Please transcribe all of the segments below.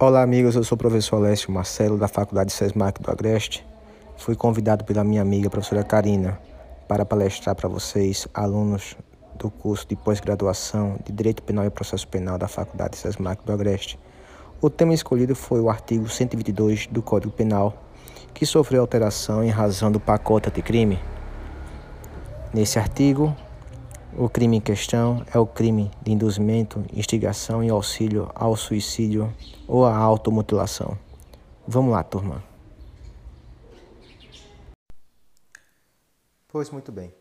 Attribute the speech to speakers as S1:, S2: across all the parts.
S1: Olá, amigos. Eu sou o professor Alessio Marcelo, da Faculdade SESMAC do Agreste. Fui convidado pela minha amiga, professora Karina, para palestrar para vocês, alunos do curso de pós-graduação de Direito Penal e Processo Penal da Faculdade SESMAC do Agreste. O tema escolhido foi o artigo 122 do Código Penal, que sofreu alteração em razão do pacote de crime. Nesse artigo, o crime em questão é o crime de induzimento, instigação e auxílio ao suicídio ou à automutilação. Vamos lá, turma. Pois muito bem.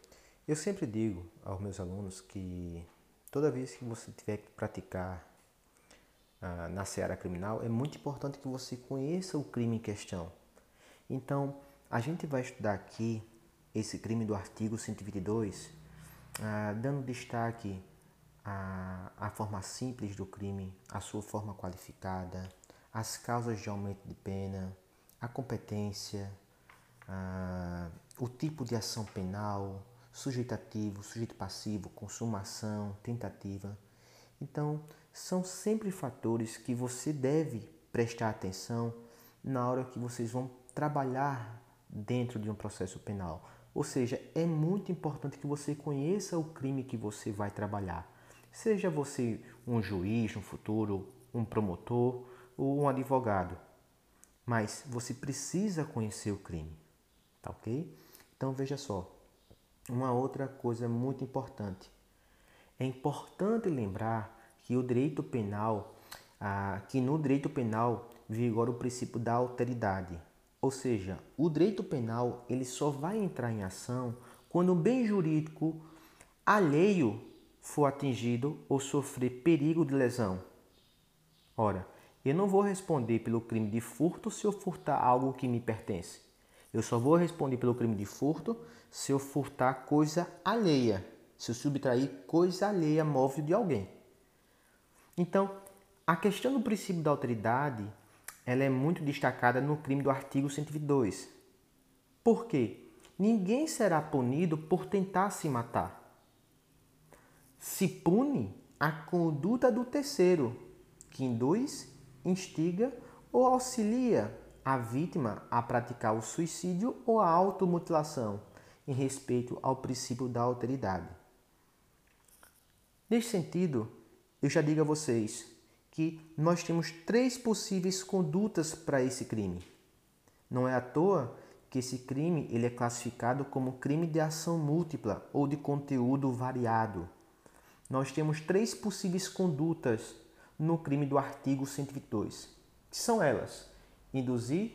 S1: Eu sempre digo aos meus alunos que toda vez que você tiver que praticar ah, na seara criminal, é muito importante que você conheça o crime em questão. Então, a gente vai estudar aqui esse crime do artigo 122 ah, dando destaque à, à forma simples do crime, à sua forma qualificada, as causas de aumento de pena, a competência, ah, o tipo de ação penal, sujeito ativo, sujeito passivo, consumação, tentativa. Então, são sempre fatores que você deve prestar atenção na hora que vocês vão trabalhar dentro de um processo penal. Ou seja, é muito importante que você conheça o crime que você vai trabalhar. Seja você um juiz no futuro, um promotor ou um advogado. Mas você precisa conhecer o crime, tá ok? Então veja só, uma outra coisa muito importante. É importante lembrar que o direito penal, ah, que no direito penal vigora o princípio da alteridade. Ou seja, o direito penal ele só vai entrar em ação quando o bem jurídico alheio for atingido ou sofrer perigo de lesão. Ora, eu não vou responder pelo crime de furto se eu furtar algo que me pertence. Eu só vou responder pelo crime de furto se eu furtar coisa alheia, se eu subtrair coisa alheia móvel de alguém. Então, a questão do princípio da autoridade ela é muito destacada no crime do artigo 122. Por quê? Ninguém será punido por tentar se matar. Se pune a conduta do terceiro, que induz, instiga ou auxilia a vítima a praticar o suicídio ou a automutilação, em respeito ao princípio da alteridade. Neste sentido, eu já digo a vocês, que nós temos três possíveis condutas para esse crime. Não é à toa que esse crime ele é classificado como crime de ação múltipla ou de conteúdo variado. Nós temos três possíveis condutas no crime do artigo 122, que são elas: induzir,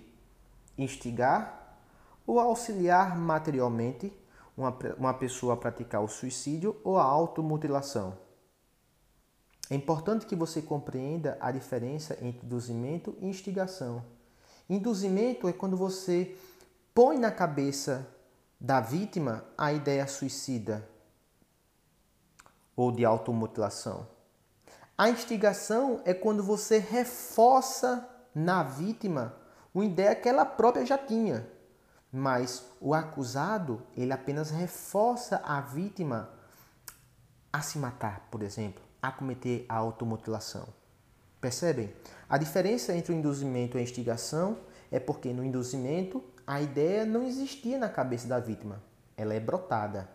S1: instigar ou auxiliar materialmente uma, uma pessoa a praticar o suicídio ou a automutilação. É importante que você compreenda a diferença entre induzimento e instigação. Induzimento é quando você põe na cabeça da vítima a ideia suicida ou de automutilação. A instigação é quando você reforça na vítima uma ideia que ela própria já tinha, mas o acusado ele apenas reforça a vítima a se matar, por exemplo a cometer a automutilação. Percebem? A diferença entre o induzimento e a instigação é porque no induzimento a ideia não existia na cabeça da vítima, ela é brotada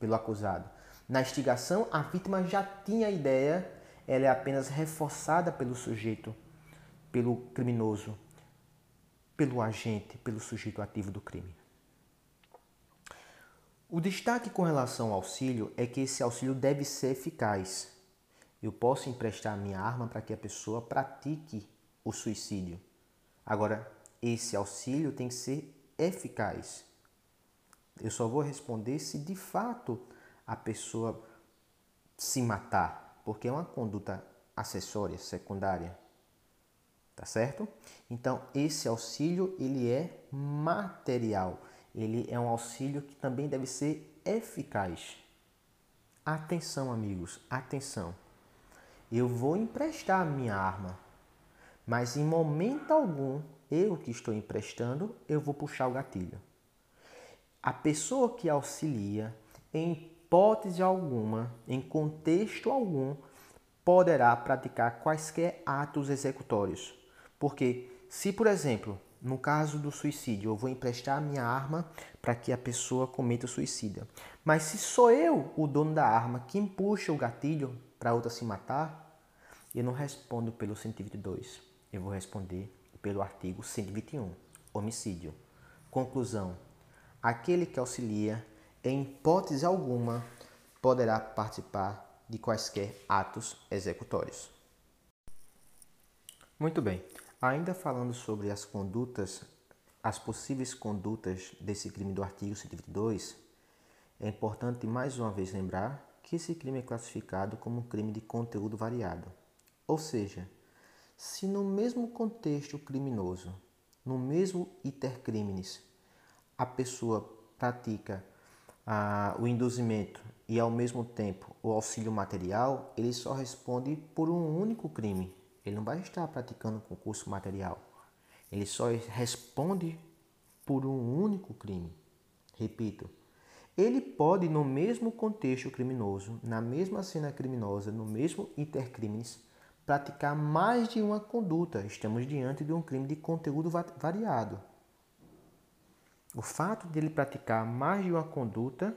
S1: pelo acusado. Na instigação, a vítima já tinha a ideia, ela é apenas reforçada pelo sujeito, pelo criminoso, pelo agente, pelo sujeito ativo do crime. O destaque com relação ao auxílio é que esse auxílio deve ser eficaz. Eu posso emprestar minha arma para que a pessoa pratique o suicídio. Agora, esse auxílio tem que ser eficaz. Eu só vou responder se de fato a pessoa se matar, porque é uma conduta acessória, secundária. Tá certo? Então, esse auxílio, ele é material. Ele é um auxílio que também deve ser eficaz. Atenção, amigos, atenção eu vou emprestar a minha arma, mas em momento algum, eu que estou emprestando, eu vou puxar o gatilho. A pessoa que auxilia, em hipótese alguma, em contexto algum, poderá praticar quaisquer atos executórios, Porque se, por exemplo, no caso do suicídio, eu vou emprestar a minha arma para que a pessoa cometa o suicídio. Mas se sou eu o dono da arma que puxa o gatilho para outra se matar, eu não respondo pelo 122. Eu vou responder pelo artigo 121, homicídio. Conclusão: aquele que auxilia, em hipótese alguma, poderá participar de quaisquer atos executórios. Muito bem. Ainda falando sobre as condutas, as possíveis condutas desse crime do artigo 122, é importante mais uma vez lembrar que esse crime é classificado como um crime de conteúdo variado. Ou seja, se no mesmo contexto criminoso, no mesmo iter criminis, a pessoa pratica ah, o induzimento e ao mesmo tempo o auxílio material, ele só responde por um único crime. Ele não vai estar praticando concurso material. Ele só responde por um único crime. Repito, ele pode, no mesmo contexto criminoso, na mesma cena criminosa, no mesmo intercrimes, praticar mais de uma conduta. Estamos diante de um crime de conteúdo variado. O fato de ele praticar mais de uma conduta,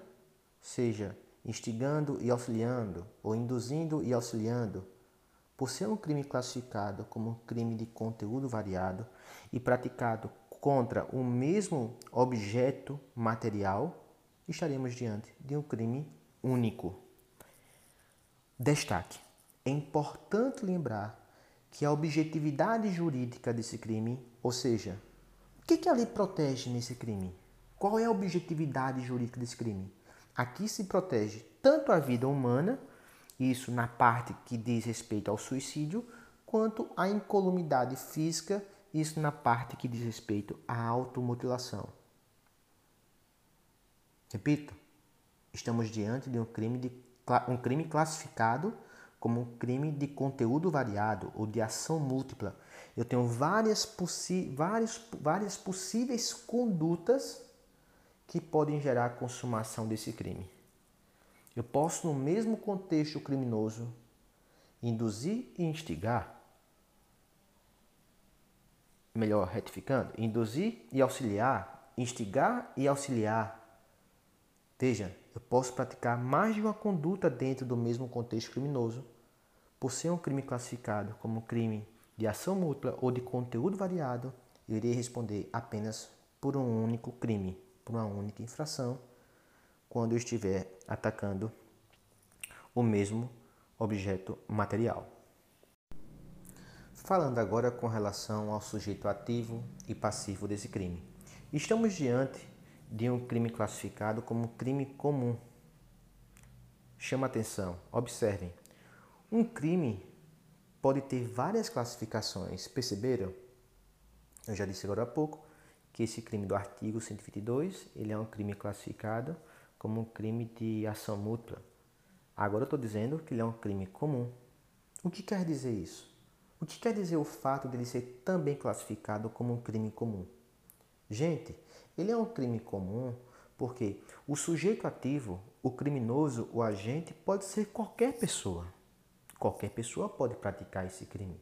S1: seja instigando e auxiliando, ou induzindo e auxiliando, por ser um crime classificado como um crime de conteúdo variado e praticado contra o mesmo objeto material, estaremos diante de um crime único. Destaque: é importante lembrar que a objetividade jurídica desse crime, ou seja, o que, que a lei protege nesse crime? Qual é a objetividade jurídica desse crime? Aqui se protege tanto a vida humana, isso na parte que diz respeito ao suicídio, quanto a incolumidade física, isso na parte que diz respeito à automutilação. Repito, estamos diante de um crime, de, um crime classificado como um crime de conteúdo variado ou de ação múltipla. Eu tenho várias, várias, várias possíveis condutas que podem gerar a consumação desse crime. Eu posso, no mesmo contexto criminoso, induzir e instigar. Melhor, retificando, induzir e auxiliar, instigar e auxiliar. Veja, eu posso praticar mais de uma conduta dentro do mesmo contexto criminoso por ser um crime classificado como crime de ação múltipla ou de conteúdo variado, eu irei responder apenas por um único crime, por uma única infração, quando eu estiver atacando o mesmo objeto material. Falando agora com relação ao sujeito ativo e passivo desse crime. Estamos diante de um crime classificado como crime comum. Chama atenção, observem, um crime pode ter várias classificações, perceberam? Eu já disse agora há pouco que esse crime do artigo 122 ele é um crime classificado como um crime de ação múltipla. Agora eu estou dizendo que ele é um crime comum. O que quer dizer isso? O que quer dizer o fato dele ser também classificado como um crime comum? Gente, ele é um crime comum porque o sujeito ativo, o criminoso, o agente pode ser qualquer pessoa. Qualquer pessoa pode praticar esse crime.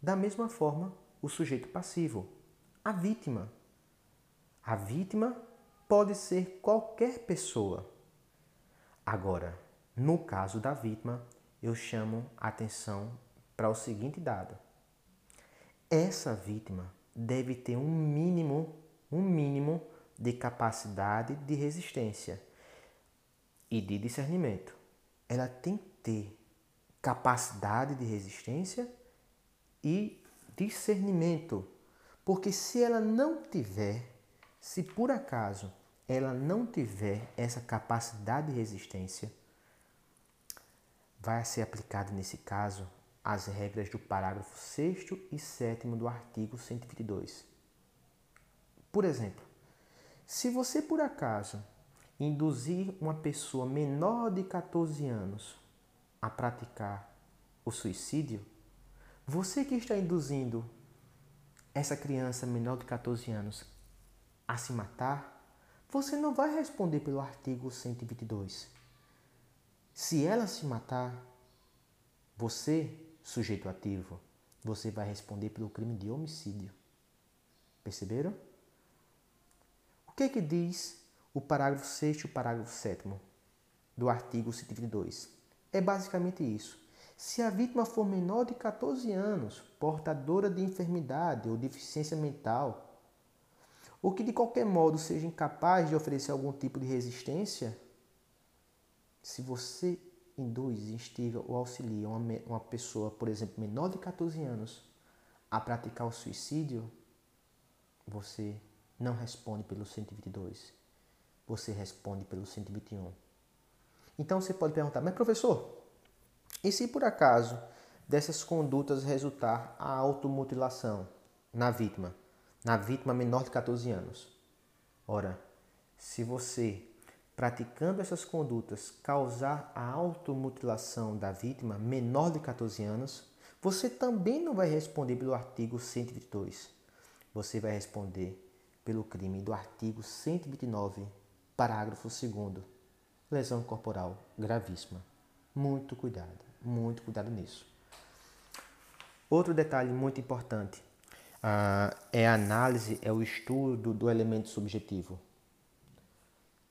S1: Da mesma forma, o sujeito passivo, a vítima. A vítima pode ser qualquer pessoa. Agora, no caso da vítima, eu chamo a atenção para o seguinte dado. Essa vítima deve ter um mínimo, um mínimo de capacidade de resistência e de discernimento. Ela tem que ter capacidade de resistência e discernimento. Porque se ela não tiver, se por acaso ela não tiver essa capacidade de resistência, vai ser aplicado nesse caso as regras do parágrafo 6 e 7 do artigo 122. Por exemplo, se você por acaso induzir uma pessoa menor de 14 anos a praticar o suicídio, você que está induzindo essa criança menor de 14 anos a se matar, você não vai responder pelo artigo 122. Se ela se matar, você, sujeito ativo, você vai responder pelo crime de homicídio. Perceberam? O que, é que diz o parágrafo 6 e o parágrafo 7 do artigo 122? É basicamente isso. Se a vítima for menor de 14 anos, portadora de enfermidade ou deficiência mental, ou que de qualquer modo seja incapaz de oferecer algum tipo de resistência, se você induz, instiga ou auxilia uma, uma pessoa, por exemplo, menor de 14 anos, a praticar o suicídio, você não responde pelo 122. Você responde pelo 121. Então você pode perguntar, mas professor, e se por acaso dessas condutas resultar a automutilação na vítima, na vítima menor de 14 anos? Ora, se você praticando essas condutas causar a automutilação da vítima menor de 14 anos, você também não vai responder pelo artigo 122. Você vai responder pelo crime do artigo 129, parágrafo 2 lesão corporal gravíssima. Muito cuidado, muito cuidado nisso. Outro detalhe muito importante uh, é a análise, é o estudo do elemento subjetivo.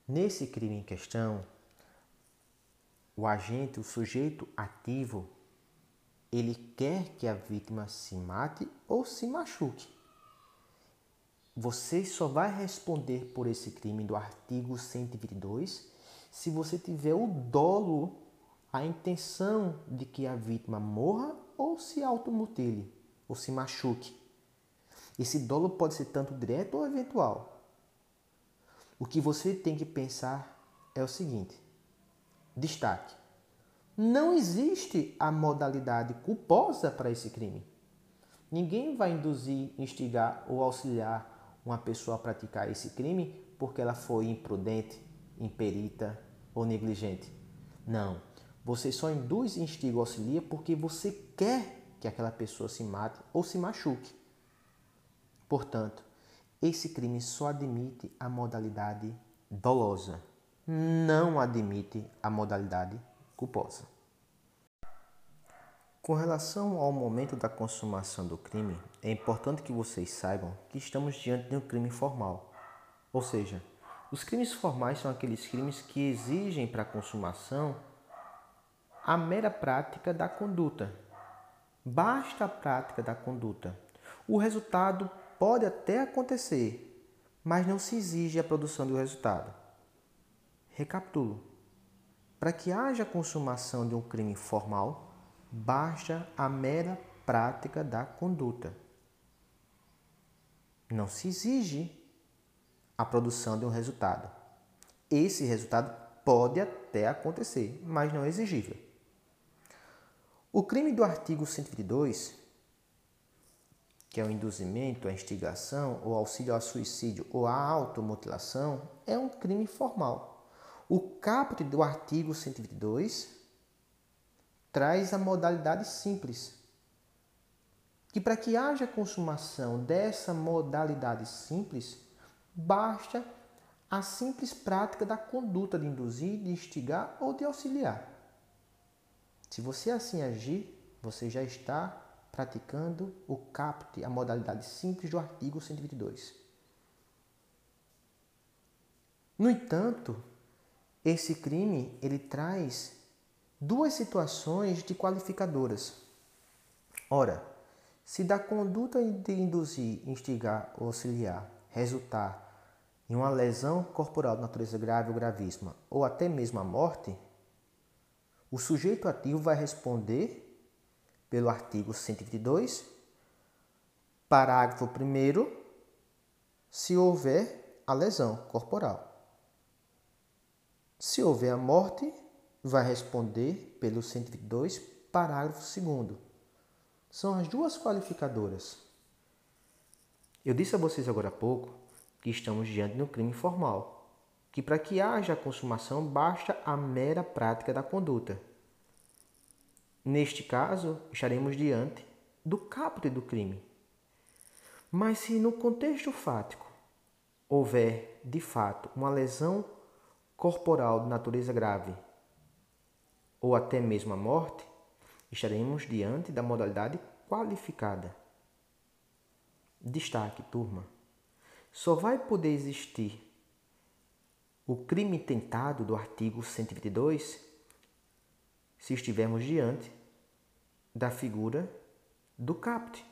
S1: Nesse crime em questão, o agente, o sujeito ativo, ele quer que a vítima se mate ou se machuque. Você só vai responder por esse crime do artigo 122 se você tiver o dolo, a intenção de que a vítima morra ou se automutile ou se machuque. Esse dolo pode ser tanto direto ou eventual. O que você tem que pensar é o seguinte: destaque. Não existe a modalidade culposa para esse crime. Ninguém vai induzir, instigar ou auxiliar uma pessoa a praticar esse crime porque ela foi imprudente, imperita ou negligente. Não. Você só induz, instiga ou auxilia porque você quer que aquela pessoa se mate ou se machuque. Portanto, esse crime só admite a modalidade dolosa, não admite a modalidade culposa. Com relação ao momento da consumação do crime, é importante que vocês saibam que estamos diante de um crime formal. Ou seja, os crimes formais são aqueles crimes que exigem para a consumação a mera prática da conduta. Basta a prática da conduta. O resultado Pode até acontecer, mas não se exige a produção do resultado. Recapitulo. Para que haja consumação de um crime formal, basta a mera prática da conduta. Não se exige a produção de um resultado. Esse resultado pode até acontecer, mas não é exigível. O crime do artigo 122 que é o induzimento, a instigação, o auxílio ao suicídio ou a automutilação, é um crime formal. O caput do artigo 122 traz a modalidade simples, que para que haja consumação dessa modalidade simples, basta a simples prática da conduta de induzir, de instigar ou de auxiliar. Se você assim agir, você já está praticando o caput, a modalidade simples do artigo 122. No entanto, esse crime ele traz duas situações de qualificadoras. Ora, se da conduta de induzir, instigar ou auxiliar resultar em uma lesão corporal de natureza grave ou gravíssima, ou até mesmo a morte, o sujeito ativo vai responder pelo artigo 122, parágrafo 1, se houver a lesão corporal. Se houver a morte, vai responder pelo 122, parágrafo 2. São as duas qualificadoras. Eu disse a vocês agora há pouco que estamos diante de um crime formal, que para que haja consumação basta a mera prática da conduta. Neste caso, estaremos diante do caput do crime. Mas se no contexto fático houver, de fato, uma lesão corporal de natureza grave ou até mesmo a morte, estaremos diante da modalidade qualificada. Destaque, turma. Só vai poder existir o crime tentado do artigo 122 se estivermos diante da figura do CAPT.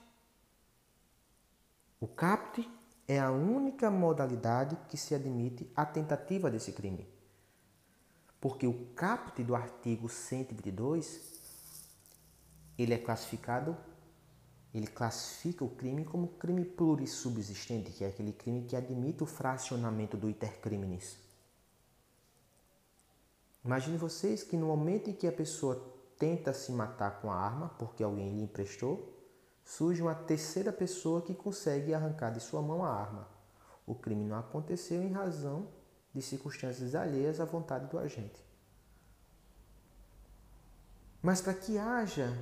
S1: O CAPT é a única modalidade que se admite a tentativa desse crime. Porque o caput do artigo 122, ele é classificado, ele classifica o crime como crime plurissubsistente, que é aquele crime que admite o fracionamento do iter criminis. Imagine vocês que no momento em que a pessoa tenta se matar com a arma, porque alguém lhe emprestou, surge uma terceira pessoa que consegue arrancar de sua mão a arma. O crime não aconteceu em razão de circunstâncias alheias à vontade do agente. Mas para que haja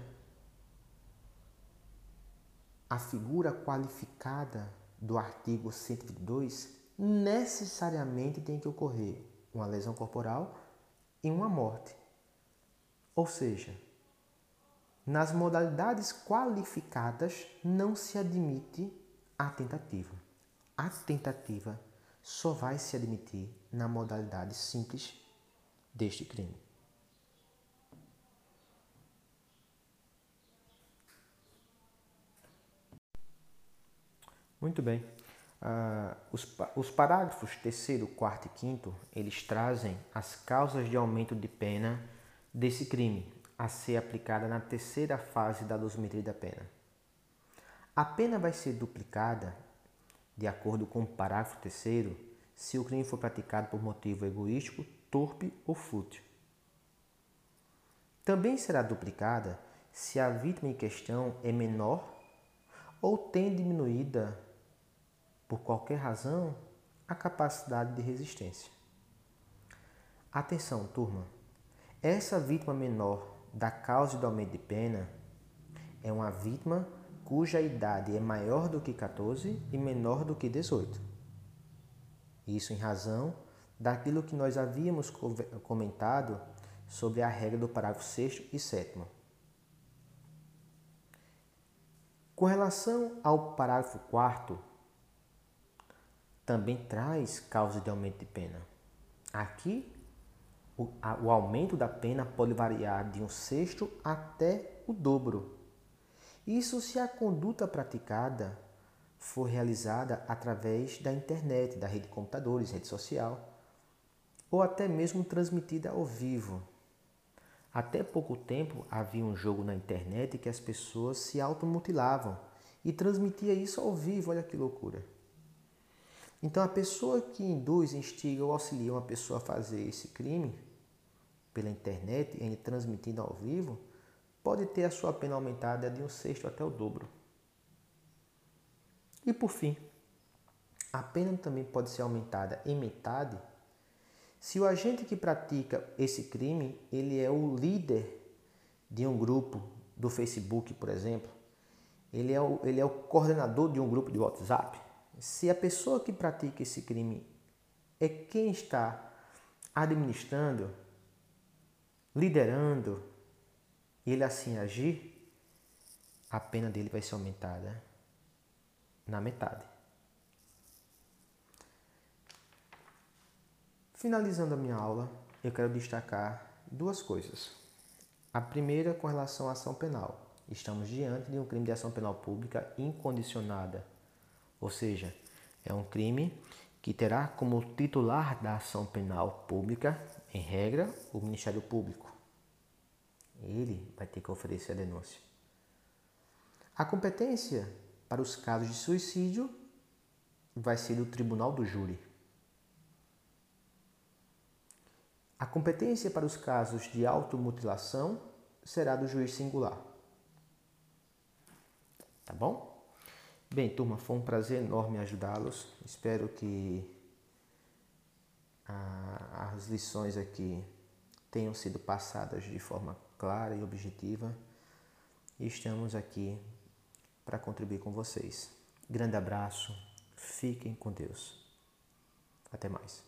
S1: a figura qualificada do artigo 122, necessariamente tem que ocorrer uma lesão corporal e uma morte. Ou seja, nas modalidades qualificadas não se admite a tentativa. A tentativa só vai se admitir na modalidade simples deste crime. Muito bem. Uh, os, os parágrafos 3, 4 e 5 eles trazem as causas de aumento de pena desse crime, a ser aplicada na terceira fase da dosimetria da pena. A pena vai ser duplicada, de acordo com o parágrafo terceiro, se o crime for praticado por motivo egoístico, torpe ou fútil. Também será duplicada se a vítima em questão é menor ou tem diminuída, por qualquer razão, a capacidade de resistência. Atenção, turma! Essa vítima menor da causa do aumento de pena é uma vítima cuja idade é maior do que 14 e menor do que 18. Isso em razão daquilo que nós havíamos comentado sobre a regra do parágrafo 6 e 7. Com relação ao parágrafo 4 também traz causa de aumento de pena. Aqui o, a, o aumento da pena pode variar de um sexto até o dobro. Isso se a conduta praticada for realizada através da internet, da rede de computadores, rede social, ou até mesmo transmitida ao vivo. Até pouco tempo havia um jogo na internet que as pessoas se automutilavam e transmitia isso ao vivo, olha que loucura. Então a pessoa que induz, instiga ou auxilia uma pessoa a fazer esse crime pela internet, ele transmitindo ao vivo, pode ter a sua pena aumentada de um sexto até o dobro. E por fim, a pena também pode ser aumentada em metade se o agente que pratica esse crime ele é o líder de um grupo do Facebook, por exemplo, ele é o, ele é o coordenador de um grupo de WhatsApp. Se a pessoa que pratica esse crime é quem está administrando liderando, ele assim agir, a pena dele vai ser aumentada na metade. Finalizando a minha aula, eu quero destacar duas coisas. A primeira com relação à ação penal. Estamos diante de um crime de ação penal pública incondicionada, ou seja, é um crime que terá como titular da ação penal pública, em regra, o Ministério Público. Ele vai ter que oferecer a denúncia. A competência para os casos de suicídio vai ser do Tribunal do Júri. A competência para os casos de automutilação será do juiz singular. Tá bom? Bem, turma, foi um prazer enorme ajudá-los. Espero que ah, as lições aqui tenham sido passadas de forma clara e objetiva. E estamos aqui para contribuir com vocês. Grande abraço, fiquem com Deus. Até mais.